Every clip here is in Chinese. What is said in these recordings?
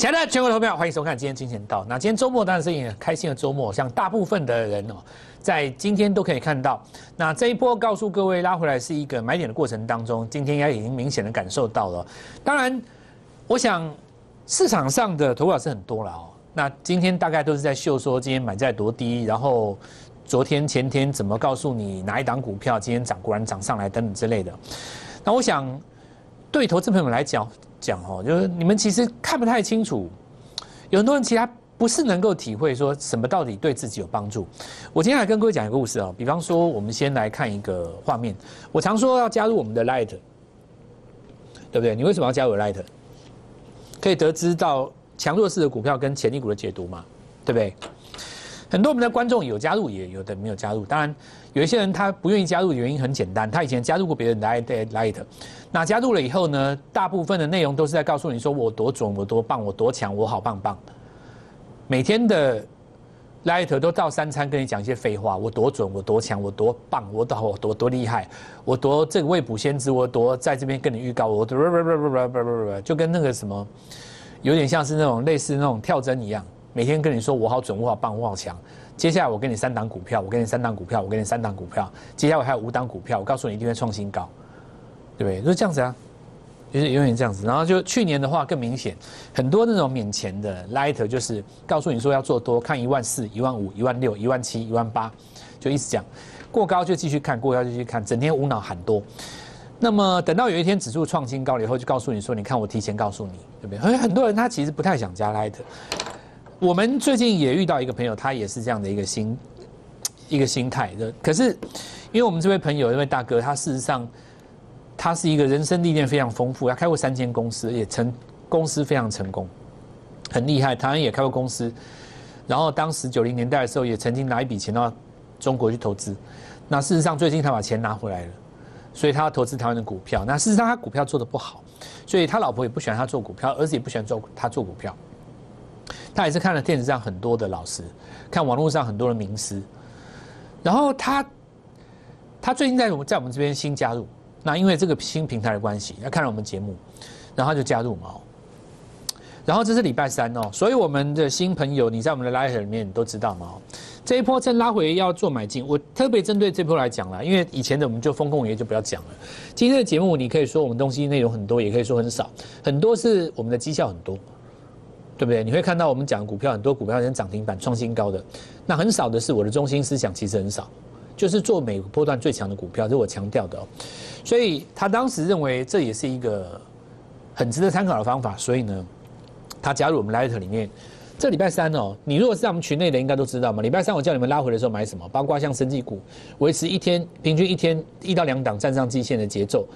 亲爱的全国投票，欢迎收看今天金钱道。那今天周末当然是一个开心的周末，像大部分的人哦，在今天都可以看到。那这一波告诉各位拉回来是一个买点的过程当中，今天应该已经明显的感受到了。当然，我想市场上的投票是很多了哦。那今天大概都是在秀说今天买在多低，然后昨天前天怎么告诉你哪一档股票今天涨，果然涨上来等等之类的。那我想对投资朋友们来讲。讲哦，就是你们其实看不太清楚，有很多人其实不是能够体会说什么到底对自己有帮助。我今天来跟各位讲一个故事哦，比方说我们先来看一个画面。我常说要加入我们的 Light，对不对？你为什么要加入 Light？可以得知到强弱势的股票跟潜力股的解读嘛，对不对？很多我们的观众有加入，也有的没有加入。当然，有一些人他不愿意加入的原因很简单，他以前加入过别人的 Light，那加入了以后呢，大部分的内容都是在告诉你说我多准，我多棒，我多强，我好棒棒。每天的 Light 都到三餐跟你讲一些废话，我多准，我多强，我多棒，我多我多多厉害，我多这个未卜先知，我多在这边跟你预告，我多就跟那个什么，有点像是那种类似那种跳针一样。每天跟你说我好准，我好棒，我好强。接下来我给你三档股票，我给你三档股票，我给你三档股票。接下来我还有五档股票，我告诉你一定会创新高，对不对？就是这样子啊，就是永远这样子。然后就去年的话更明显，很多那种免钱的 lighter 就是告诉你说要做多，看一万四、一万五、一万六、一万七、一万八，就一直讲过高就继续看，过高就继续看，整天无脑喊多。那么等到有一天指数创新高了以后，就告诉你说，你看我提前告诉你，对不对？所以很多人他其实不太想加 light。我们最近也遇到一个朋友，他也是这样的一个心，一个心态的。可是，因为我们这位朋友，这位大哥，他事实上，他是一个人生历练非常丰富，他开过三间公司，也成公司非常成功，很厉害。台湾也开过公司，然后当时九零年代的时候，也曾经拿一笔钱到中国去投资。那事实上，最近他把钱拿回来了，所以他要投资台湾的股票。那事实上，他股票做的不好，所以他老婆也不喜欢他做股票，儿子也不喜欢做他做股票。他也是看了电视上很多的老师，看网络上很多的名师，然后他他最近在我们在我们这边新加入，那因为这个新平台的关系，他看了我们节目，然后就加入嘛。然后这是礼拜三哦，所以我们的新朋友，你在我们的 Light 里面都知道嘛。这一波正拉回要做买进，我特别针对这波来讲了，因为以前的我们就风控也就不要讲了。今天的节目你可以说我们东西内容很多，也可以说很少，很多是我们的绩效很多。对不对？你会看到我们讲股票，很多股票先涨停板创新高的，那很少的是我的中心思想，其实很少，就是做每个波段最强的股票，这是我强调的哦。所以他当时认为这也是一个很值得参考的方法，所以呢，他加入我们 Light 里面。这礼拜三哦，你如果是在我们群内的，应该都知道嘛。礼拜三我叫你们拉回的时候买什么？包括像生技股，维持一天平均一天一到两档站上季线的节奏。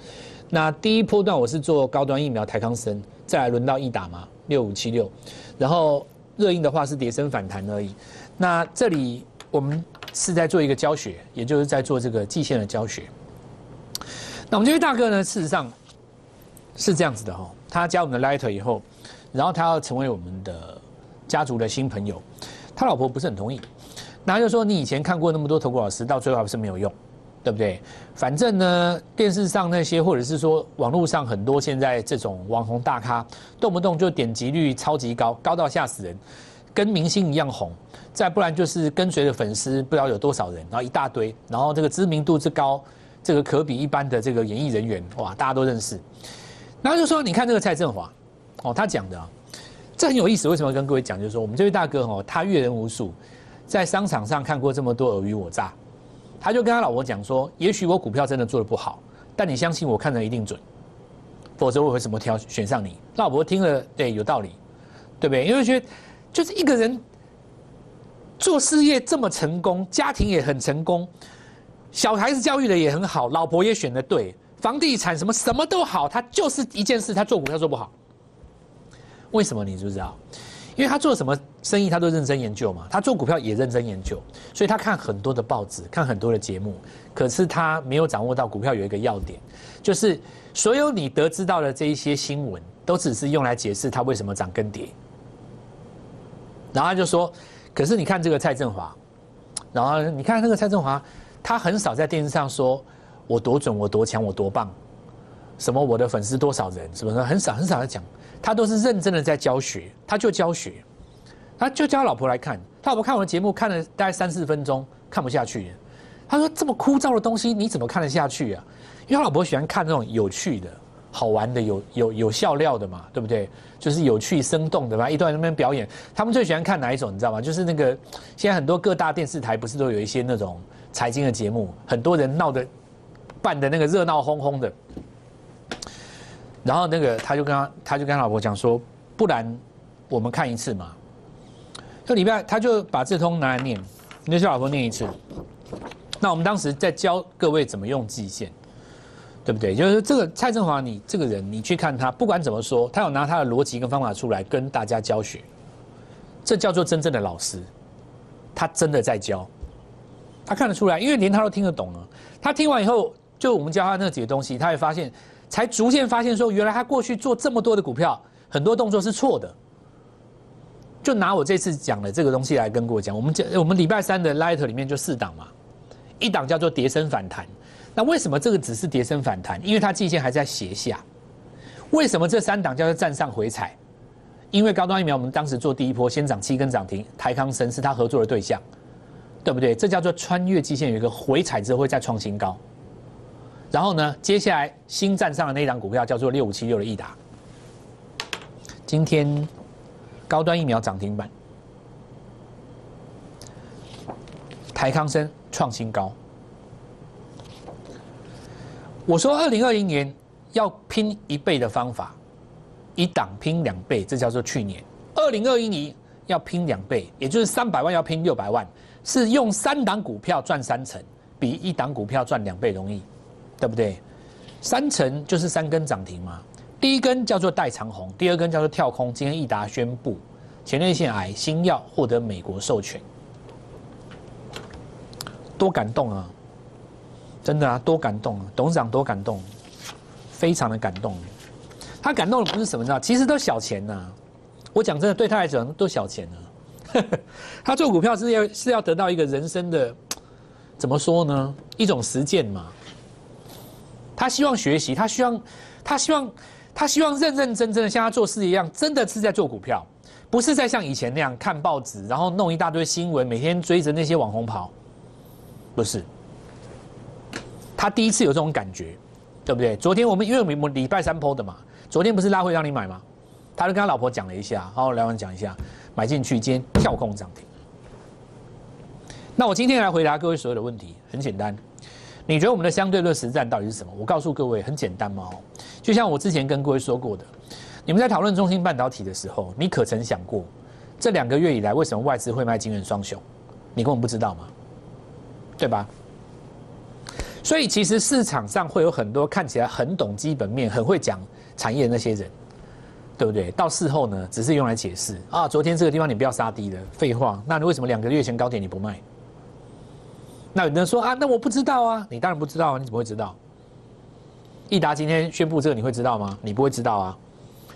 那第一波段我是做高端疫苗台康生，再来轮到易打嘛。六五七六，然后热映的话是碟升反弹而已。那这里我们是在做一个教学，也就是在做这个季线的教学。那我们这位大哥呢，事实上是这样子的哈，他加我们的 Light 以后，然后他要成为我们的家族的新朋友，他老婆不是很同意，那就说你以前看过那么多投顾老师，到最后还不是没有用。对不对？反正呢，电视上那些，或者是说网络上很多现在这种网红大咖，动不动就点击率超级高，高到吓死人，跟明星一样红。再不然就是跟随的粉丝不知道有多少人，然后一大堆，然后这个知名度之高，这个可比一般的这个演艺人员，哇，大家都认识。然后就说，你看这个蔡振华，哦，他讲的，这很有意思。为什么跟各位讲？就是说，我们这位大哥哦，他阅人无数，在商场上看过这么多尔虞我诈。他就跟他老婆讲说：“也许我股票真的做的不好，但你相信我看的一定准，否则我会怎么挑选上你？”老婆听了，对，有道理，对不对？因为觉得就是一个人做事业这么成功，家庭也很成功，小孩子教育的也很好，老婆也选的对，房地产什么什么都好，他就是一件事，他做股票做不好，为什么？你知不知道？因为他做什么生意，他都认真研究嘛。他做股票也认真研究，所以他看很多的报纸，看很多的节目。可是他没有掌握到股票有一个要点，就是所有你得知到的这一些新闻，都只是用来解释它为什么涨跟跌。然后他就说：“可是你看这个蔡振华，然后你看那个蔡振华，他很少在电视上说我多准，我多强，我多棒，什么我的粉丝多少人，什么的很少很少在讲。他都是认真的在教学，他就教学，他就叫老婆来看，他老婆看我的节目看了大概三四分钟，看不下去，他说这么枯燥的东西你怎么看得下去啊？因为他老婆喜欢看那种有趣的、好玩的、有有有笑料的嘛，对不对？就是有趣生动的嘛，一段那边表演，他们最喜欢看哪一种？你知道吗？就是那个现在很多各大电视台不是都有一些那种财经的节目，很多人闹的办的那个热闹哄哄的。然后那个他就跟他他就跟他老婆讲说，不然我们看一次嘛。这礼拜他就把这通拿来念，你叫老婆念一次。那我们当时在教各位怎么用季线。对不对？就是这个蔡振华，你这个人，你去看他，不管怎么说，他有拿他的逻辑跟方法出来跟大家教学，这叫做真正的老师，他真的在教，他看得出来，因为连他都听得懂了。他听完以后，就我们教他那几个东西，他会发现，才逐渐发现说，原来他过去做这么多的股票，很多动作是错的。就拿我这次讲的这个东西来跟各位讲，我们讲我们礼拜三的 Light 里面就四档嘛，一档叫做叠升反弹。那为什么这个只是跌升反弹？因为它季线还在斜下。为什么这三档叫做站上回踩？因为高端疫苗我们当时做第一波先涨七根涨停，台康生是他合作的对象，对不对？这叫做穿越季线有一个回踩之后会再创新高。然后呢，接下来新站上的那档股票叫做六五七六的益达，今天高端疫苗涨停板，台康生创新高。我说，二零二零年要拼一倍的方法，一档拼两倍，这叫做去年。二零二一年要拼两倍，也就是三百万要拼六百万，是用三档股票赚三成，比一档股票赚两倍容易，对不对？三成就是三根涨停嘛。第一根叫做带长红，第二根叫做跳空。今天益达宣布前列腺癌新药获得美国授权，多感动啊！真的啊，多感动啊！董事长多感动，非常的感动。他感动的不是什么，知道？其实都小钱呐。我讲真的，对他来讲都小钱啊。他做股票是要是要得到一个人生的，怎么说呢？一种实践嘛。他希望学习，他希望，他希望，他希望认认真真的像他做事一样，真的是在做股票，不是在像以前那样看报纸，然后弄一大堆新闻，每天追着那些网红跑，不是。他第一次有这种感觉，对不对？昨天我们因为我们礼拜三抛的嘛，昨天不是拉回让你买吗？他就跟他老婆讲了一下，好好聊完讲一下，买进去，今天跳空涨停。那我今天来回答各位所有的问题，很简单。你觉得我们的相对论实战到底是什么？我告诉各位，很简单嘛。就像我之前跟各位说过的，你们在讨论中芯半导体的时候，你可曾想过，这两个月以来为什么外资会卖金元双雄？你根本不知道吗？对吧？所以其实市场上会有很多看起来很懂基本面、很会讲产业的那些人，对不对？到事后呢，只是用来解释啊。昨天这个地方你不要杀低了，废话。那你为什么两个月前高点你不卖？那有人说啊，那我不知道啊。你当然不知道啊，你怎么会知道？益达今天宣布这个，你会知道吗？你不会知道啊。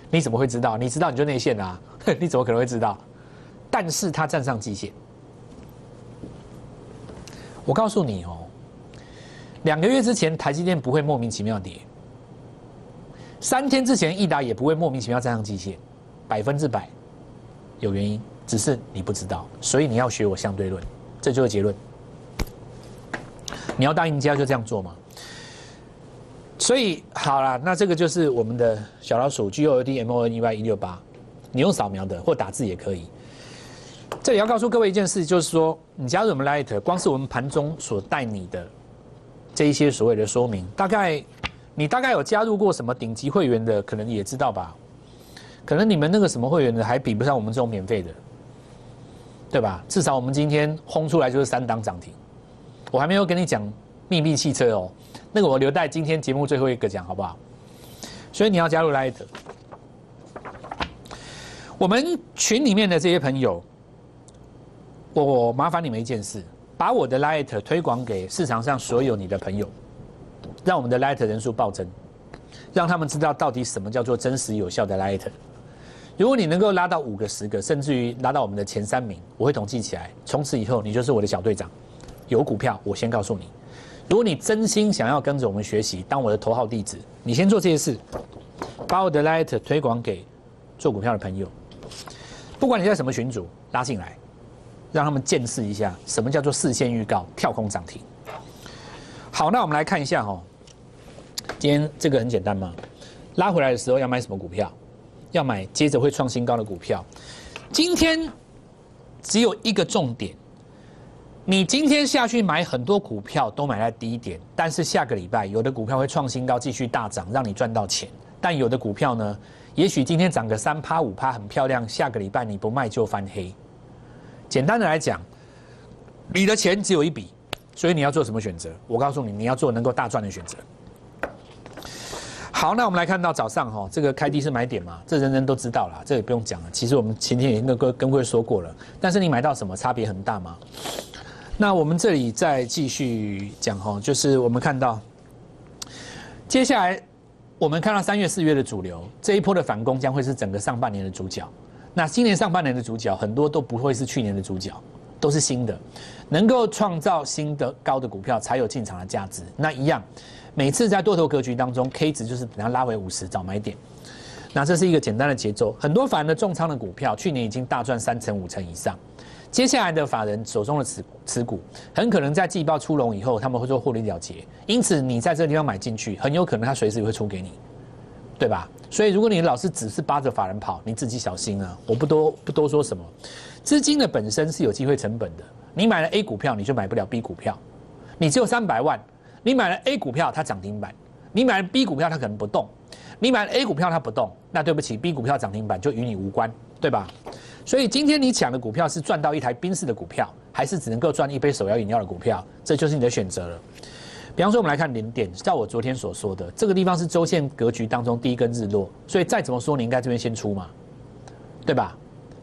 你怎么会知道？你知道你就内线啊，你怎么可能会知道？但是他站上季线，我告诉你哦。两个月之前，台积电不会莫名其妙跌；三天之前，益达也不会莫名其妙站上季线，百分之百有原因，只是你不知道。所以你要学我相对论，这就是结论。你要当赢家就这样做嘛。所以好了，那这个就是我们的小老鼠 G O D M O N E Y 一六八，你用扫描的或打字也可以。这里要告诉各位一件事，就是说你加入我们 Light，光是我们盘中所带你的。这一些所谓的说明，大概你大概有加入过什么顶级会员的，可能也知道吧？可能你们那个什么会员的还比不上我们这种免费的，对吧？至少我们今天轰出来就是三档涨停，我还没有跟你讲秘密汽车哦，那个我留待今天节目最后一个讲好不好？所以你要加入 Light，我们群里面的这些朋友，我麻烦你们一件事。把我的 Light 推广给市场上所有你的朋友，让我们的 Light 人数暴增，让他们知道到底什么叫做真实有效的 Light。如果你能够拉到五个、十个，甚至于拉到我们的前三名，我会统计起来，从此以后你就是我的小队长。有股票，我先告诉你。如果你真心想要跟着我们学习，当我的头号弟子，你先做这些事，把我的 Light 推广给做股票的朋友，不管你在什么群组拉进来，让他们见识一下什么叫做事先预告跳空涨停。好，那我们来看一下哈，今天这个很简单嘛，拉回来的时候要买什么股票？要买接着会创新高的股票。今天只有一个重点，你今天下去买很多股票都买在低点，但是下个礼拜有的股票会创新高，继续大涨，让你赚到钱。但有的股票呢，也许今天涨个三趴五趴很漂亮，下个礼拜你不卖就翻黑。简单的来讲，你的钱只有一笔，所以你要做什么选择？我告诉你，你要做能够大赚的选择。好，那我们来看到早上哈，这个开低是买点嘛？这人人都知道了，这也不用讲了。其实我们前天也跟各跟各位说过了，但是你买到什么差别很大吗？那我们这里再继续讲哈，就是我们看到接下来。我们看到三月、四月的主流这一波的反攻将会是整个上半年的主角。那今年上半年的主角很多都不会是去年的主角，都是新的，能够创造新的高的股票才有进场的价值。那一样，每次在多头格局当中，K 值就是等它拉回五十找买点。那这是一个简单的节奏。很多反的重仓的股票，去年已经大赚三成、五成以上。接下来的法人手中的持持股，很可能在季报出笼以后，他们会做获利了结。因此，你在这个地方买进去，很有可能他随时也会出给你，对吧？所以，如果你老是只是扒着法人跑，你自己小心啊！我不多不多说什么，资金的本身是有机会成本的。你买了 A 股票，你就买不了 B 股票。你只有三百万，你买了 A 股票，它涨停板；你买了 B 股票，它可能不动。你买了 A 股票，它不动，那对不起，B 股票涨停板就与你无关，对吧？所以今天你抢的股票是赚到一台宾士的股票，还是只能够赚一杯手摇饮料的股票？这就是你的选择了。比方说，我们来看零点，照我昨天所说的，这个地方是周线格局当中第一根日落，所以再怎么说，你应该这边先出嘛，对吧？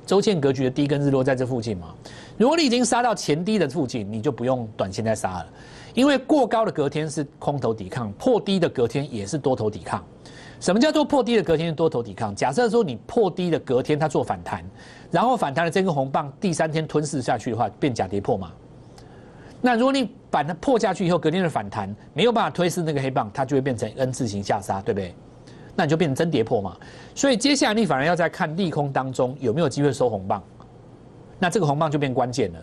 周线格局的第一根日落在这附近嘛。如果你已经杀到前低的附近，你就不用短线再杀了，因为过高的隔天是空头抵抗，破低的隔天也是多头抵抗。什么叫做破低的隔天多头抵抗？假设说你破低的隔天它做反弹，然后反弹的这根红棒第三天吞噬下去的话，变假跌破嘛？那如果你把它破下去以后，隔天的反弹没有办法推噬那个黑棒，它就会变成 N 字形下杀，对不对？那你就变成真跌破嘛？所以接下来你反而要在看利空当中有没有机会收红棒，那这个红棒就变关键了，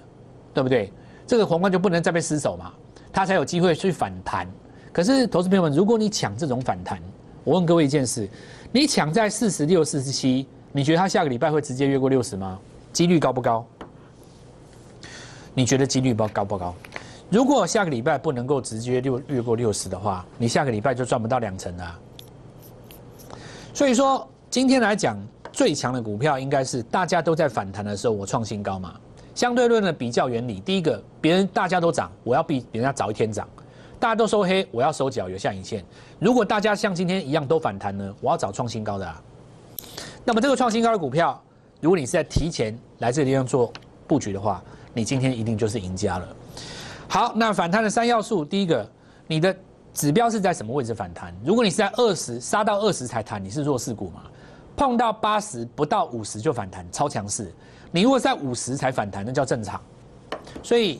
对不对？这个红棒就不能再被失手嘛，它才有机会去反弹。可是投资朋友们，如果你抢这种反弹，我问各位一件事：你抢在四十六、四十七，你觉得它下个礼拜会直接越过六十吗？几率高不高？你觉得几率高高不高？如果下个礼拜不能够直接六越过六十的话，你下个礼拜就赚不到两成了。所以说，今天来讲最强的股票应该是大家都在反弹的时候，我创新高嘛。相对论的比较原理，第一个，别人大家都涨，我要比别人家早一天涨。大家都收黑，我要收脚有下影线。如果大家像今天一样都反弹呢？我要找创新高的。啊。那么这个创新高的股票，如果你是在提前来这个地方做布局的话，你今天一定就是赢家了。好，那反弹的三要素，第一个，你的指标是在什么位置反弹？如果你是在二十杀到二十才弹，你是弱势股嘛？碰到八十不到五十就反弹，超强势。你如果在五十才反弹，那叫正常。所以。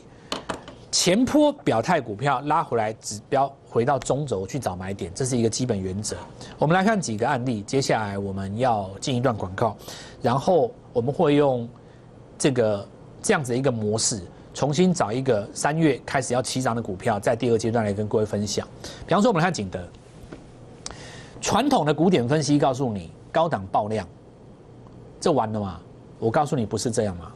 前坡表态股票拉回来，指标回到中轴去找买点，这是一个基本原则。我们来看几个案例，接下来我们要进一段广告，然后我们会用这个这样子一个模式，重新找一个三月开始要起涨的股票，在第二阶段来跟各位分享。比方说，我们看景德，传统的古典分析告诉你高档爆量，这完了吗？我告诉你不是这样吗？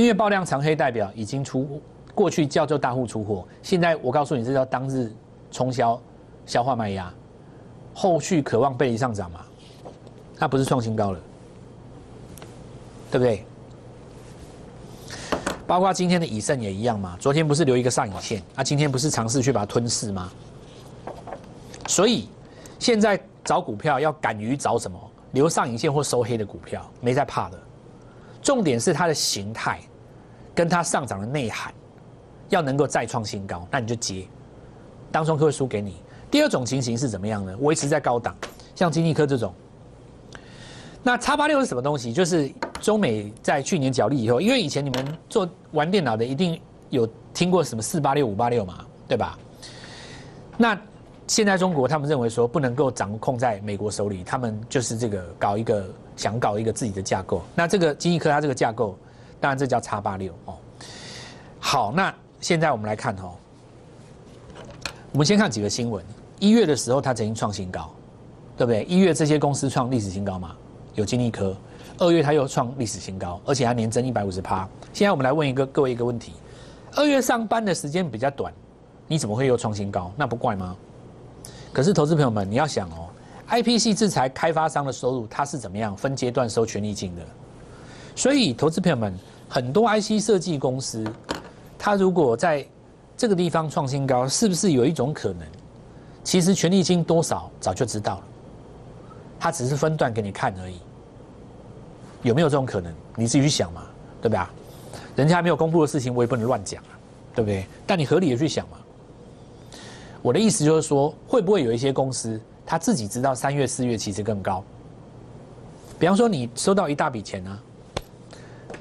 因为爆量长黑代表已经出，过去叫做大户出货，现在我告诉你，这叫当日冲销消化卖压，后续渴望背离上涨嘛，它不是创新高了，对不对？包括今天的以盛也一样嘛，昨天不是留一个上影线，啊，今天不是尝试去把它吞噬吗？所以现在找股票要敢于找什么留上影线或收黑的股票，没在怕的。重点是它的形态，跟它上涨的内涵，要能够再创新高，那你就接，当中会输给你。第二种情形是怎么样呢？维持在高档，像金济科这种。那叉八六是什么东西？就是中美在去年角力以后，因为以前你们做玩电脑的一定有听过什么四八六五八六嘛，对吧？那现在中国他们认为说不能够掌控在美国手里，他们就是这个搞一个想搞一个自己的架构。那这个经济科它这个架构，当然这叫叉八六哦。好，那现在我们来看哦，我们先看几个新闻。一月的时候它曾经创新高，对不对？一月这些公司创历史新高嘛，有金立科。二月它又创历史新高，而且还年增一百五十趴。现在我们来问一个各位一个问题：二月上班的时间比较短，你怎么会又创新高？那不怪吗？可是投资朋友们，你要想哦，IPC 制裁开发商的收入，它是怎么样分阶段收权利金的？所以投资朋友们，很多 IC 设计公司，它如果在这个地方创新高，是不是有一种可能？其实权利金多少早就知道了，它只是分段给你看而已。有没有这种可能？你自己去想嘛，对不对？人家还没有公布的事情，我也不能乱讲啊，对不对？但你合理的去想嘛。我的意思就是说，会不会有一些公司他自己知道三月、四月其实更高？比方说，你收到一大笔钱啊，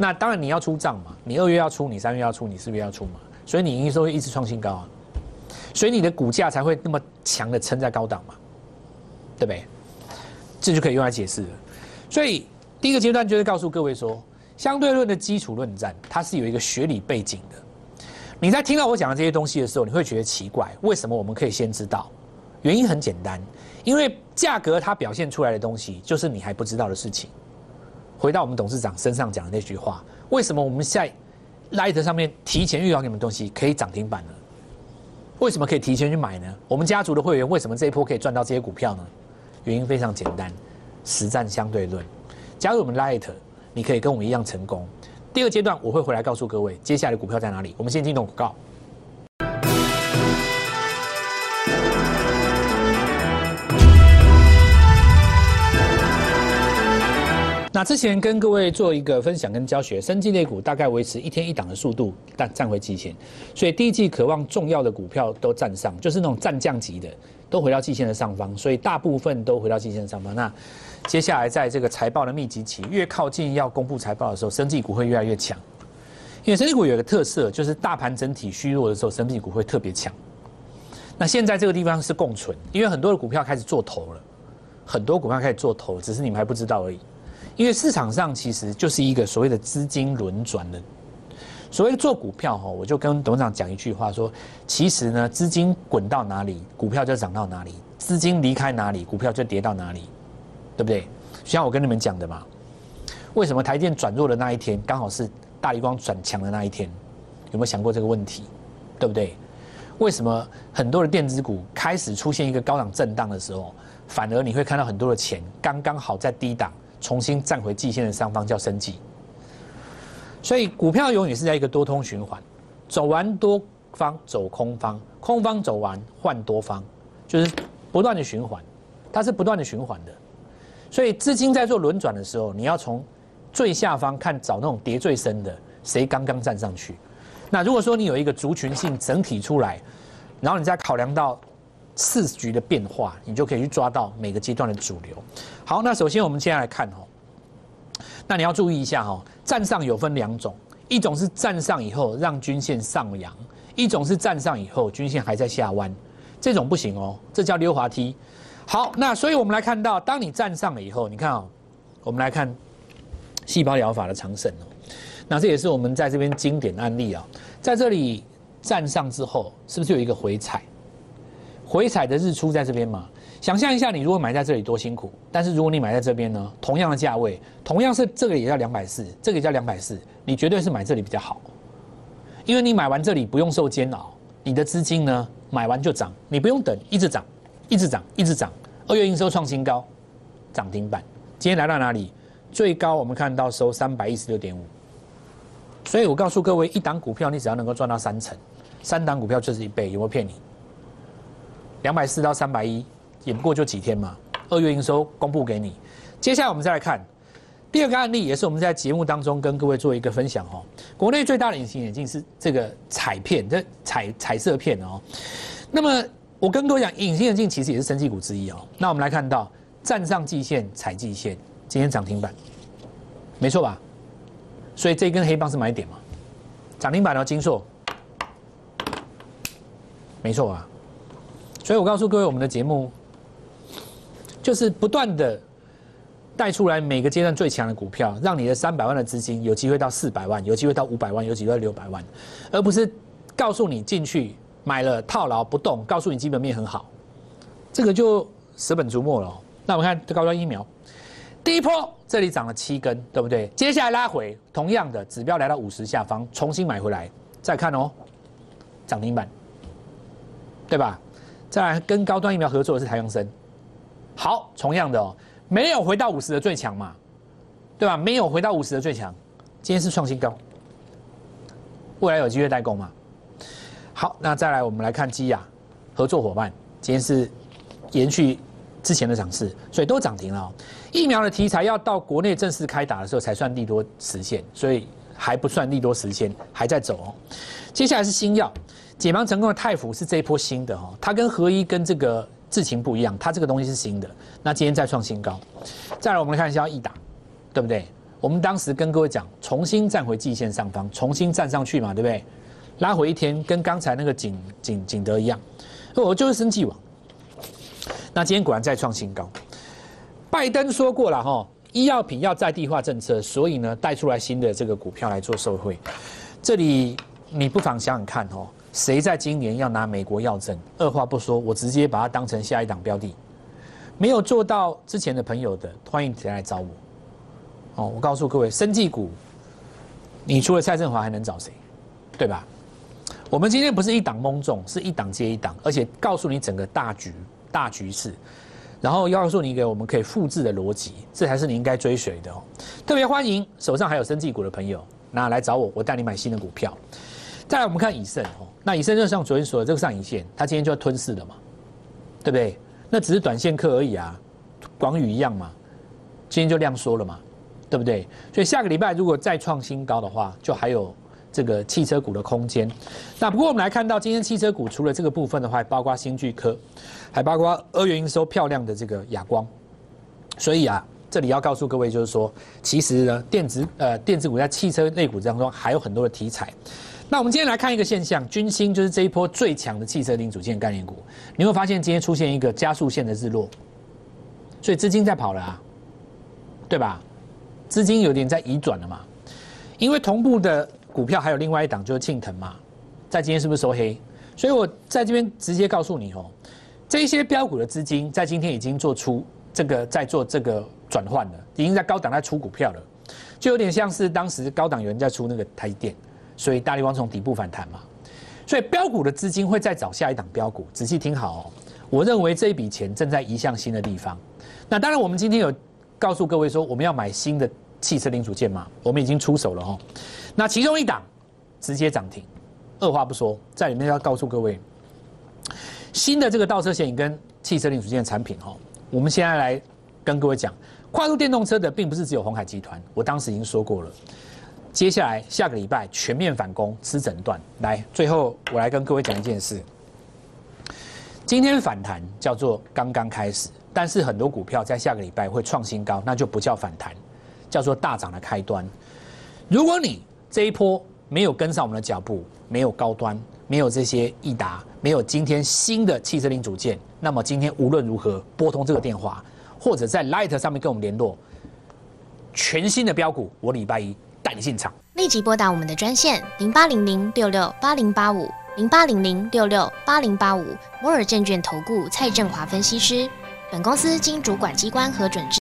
那当然你要出账嘛，你二月要出，你三月要出，你四月要出嘛，所以你营收会一直创新高啊，所以你的股价才会那么强的撑在高档嘛，对不对？这就可以用来解释了。所以。第一个阶段就是告诉各位说，相对论的基础论战，它是有一个学理背景的。你在听到我讲的这些东西的时候，你会觉得奇怪，为什么我们可以先知道？原因很简单，因为价格它表现出来的东西，就是你还不知道的事情。回到我们董事长身上讲的那句话，为什么我们在 Light 上面提前预告你们东西可以涨停板呢？为什么可以提前去买呢？我们家族的会员为什么这一波可以赚到这些股票呢？原因非常简单，实战相对论。加入我们 Light，你可以跟我们一样成功。第二阶段我会回来告诉各位，接下来的股票在哪里。我们先进入广告。那之前跟各位做一个分享跟教学，生技类股大概维持一天一档的速度，但站回季线。所以第一季渴望重要的股票都站上，就是那种战将级的，都回到季线的上方。所以大部分都回到季线上方。那接下来在这个财报的密集期，越靠近要公布财报的时候，生技股会越来越强。因为生技股有一个特色，就是大盘整体虚弱的时候，生技股会特别强。那现在这个地方是共存，因为很多的股票开始做头了，很多股票开始做头，只是你们还不知道而已。因为市场上其实就是一个所谓的资金轮转的，所谓做股票哈，我就跟董事长讲一句话说，其实呢，资金滚到哪里，股票就涨到哪里；资金离开哪里，股票就跌到哪里，对不对？像我跟你们讲的嘛，为什么台电转弱的那一天，刚好是大力光转强的那一天？有没有想过这个问题？对不对？为什么很多的电子股开始出现一个高档震荡的时候，反而你会看到很多的钱刚刚好在低档？重新站回季线的上方叫升级，所以股票永远是在一个多通循环，走完多方走空方，空方走完换多方，就是不断的循环，它是不断的循环的。所以资金在做轮转的时候，你要从最下方看找那种跌最深的，谁刚刚站上去。那如果说你有一个族群性整体出来，然后你再考量到。次局的变化，你就可以去抓到每个阶段的主流。好，那首先我们现在来看哦，那你要注意一下哈，站上有分两种，一种是站上以后让均线上扬，一种是站上以后均线还在下弯，这种不行哦，这叫溜滑梯。好，那所以我们来看到，当你站上了以后，你看哦，我们来看细胞疗法的长盛哦，那这也是我们在这边经典案例啊，在这里站上之后，是不是有一个回踩？回踩的日出在这边嘛？想象一下，你如果买在这里多辛苦。但是如果你买在这边呢？同样的价位，同样是这个也叫两百四，这个也叫两百四，你绝对是买这里比较好，因为你买完这里不用受煎熬，你的资金呢买完就涨，你不用等，一直涨，一直涨，一直涨。二月营收创新高，涨停板。今天来到哪里？最高我们看到收三百一十六点五。所以我告诉各位，一档股票你只要能够赚到三成，三档股票就是一倍，有没有骗你？两百四到三百一，也不过就几天嘛。二月营收公布给你，接下来我们再来看第二个案例，也是我们在节目当中跟各位做一个分享哦。国内最大的隐形眼镜是这个彩片，这彩彩色片哦。那么我跟各位讲，隐形眼镜其实也是升技股之一哦。那我们来看到站上季线踩季线，今天涨停板，没错吧？所以这根黑棒是买点嘛？涨停板哦金硕，没错啊。所以我告诉各位，我们的节目就是不断的带出来每个阶段最强的股票，让你的三百万的资金有机会到四百万，有机会到五百万，有机会到六百万，而不是告诉你进去买了套牢不动，告诉你基本面很好，这个就舍本逐末了。那我们看高端疫苗，第一波这里涨了七根，对不对？接下来拉回，同样的指标来到五十下方，重新买回来，再看哦，涨停板，对吧？再来跟高端疫苗合作的是台阳生，好，同样的哦。没有回到五十的最强嘛，对吧？没有回到五十的最强，今天是创新高，未来有机会代工嘛？好，那再来我们来看基亚合作伙伴，今天是延续之前的涨势，所以都涨停了。疫苗的题材要到国内正式开打的时候才算利多实现，所以还不算利多实现，还在走哦。接下来是新药解盲成功的泰福是这一波新的哦，它跟合一跟这个。智情不一样，它这个东西是新的。那今天再创新高，再来我们来看一下易达，对不对？我们当时跟各位讲，重新站回季线上方，重新站上去嘛，对不对？拉回一天，跟刚才那个景景景德一样，我就是生技网。那今天果然再创新高。拜登说过了哈，医药品要在地化政策，所以呢带出来新的这个股票来做受惠。这里你不妨想想看哦。谁在今年要拿美国药证？二话不说，我直接把它当成下一档标的。没有做到之前的朋友的，欢迎前来找我。哦，我告诉各位，生技股，你除了蔡振华还能找谁？对吧？我们今天不是一档蒙中，是一档接一档，而且告诉你整个大局、大局势，然后要告诉你一个我们可以复制的逻辑，这才是你应该追随的哦。特别欢迎手上还有生技股的朋友，那来找我，我带你买新的股票。再来，我们看以盛哦，那以盛就像昨天说的这个上影线，它今天就要吞噬了嘛，对不对？那只是短线客而已啊，广宇一样嘛，今天就量缩了嘛，对不对？所以下个礼拜如果再创新高的话，就还有这个汽车股的空间。那不过我们来看到今天汽车股除了这个部分的话，包括新巨科，还包括二元营收漂亮的这个亚光。所以啊，这里要告诉各位就是说，其实呢，电子呃电子股在汽车类股当中还有很多的题材。那我们今天来看一个现象，军星就是这一波最强的汽车零组件概念股。你会发现今天出现一个加速线的日落，所以资金在跑了啊，对吧？资金有点在移转了嘛。因为同步的股票还有另外一档就是庆腾嘛，在今天是不是收黑？所以我在这边直接告诉你哦，这些标股的资金在今天已经做出这个在做这个转换了，已经在高档在出股票了，就有点像是当时高档有人在出那个台电。所以大力光从底部反弹嘛，所以标股的资金会再找下一档标股。仔细听好哦，我认为这一笔钱正在移向新的地方。那当然，我们今天有告诉各位说，我们要买新的汽车零组件嘛，我们已经出手了哦。那其中一档直接涨停，二话不说，在里面要告诉各位，新的这个倒车显影跟汽车零组件的产品哦，我们现在来跟各位讲，跨入电动车的并不是只有红海集团，我当时已经说过了。接下来下个礼拜全面反攻吃整段，来最后我来跟各位讲一件事。今天反弹叫做刚刚开始，但是很多股票在下个礼拜会创新高，那就不叫反弹，叫做大涨的开端。如果你这一波没有跟上我们的脚步，没有高端，没有这些益达，没有今天新的汽车零组件，那么今天无论如何拨通这个电话，或者在 Light 上面跟我们联络，全新的标股，我礼拜一。带你进场，立即拨打我们的专线零八零零六六八零八五零八零零六六八零八五摩尔证券投顾蔡振华分析师。本公司经主管机关核准。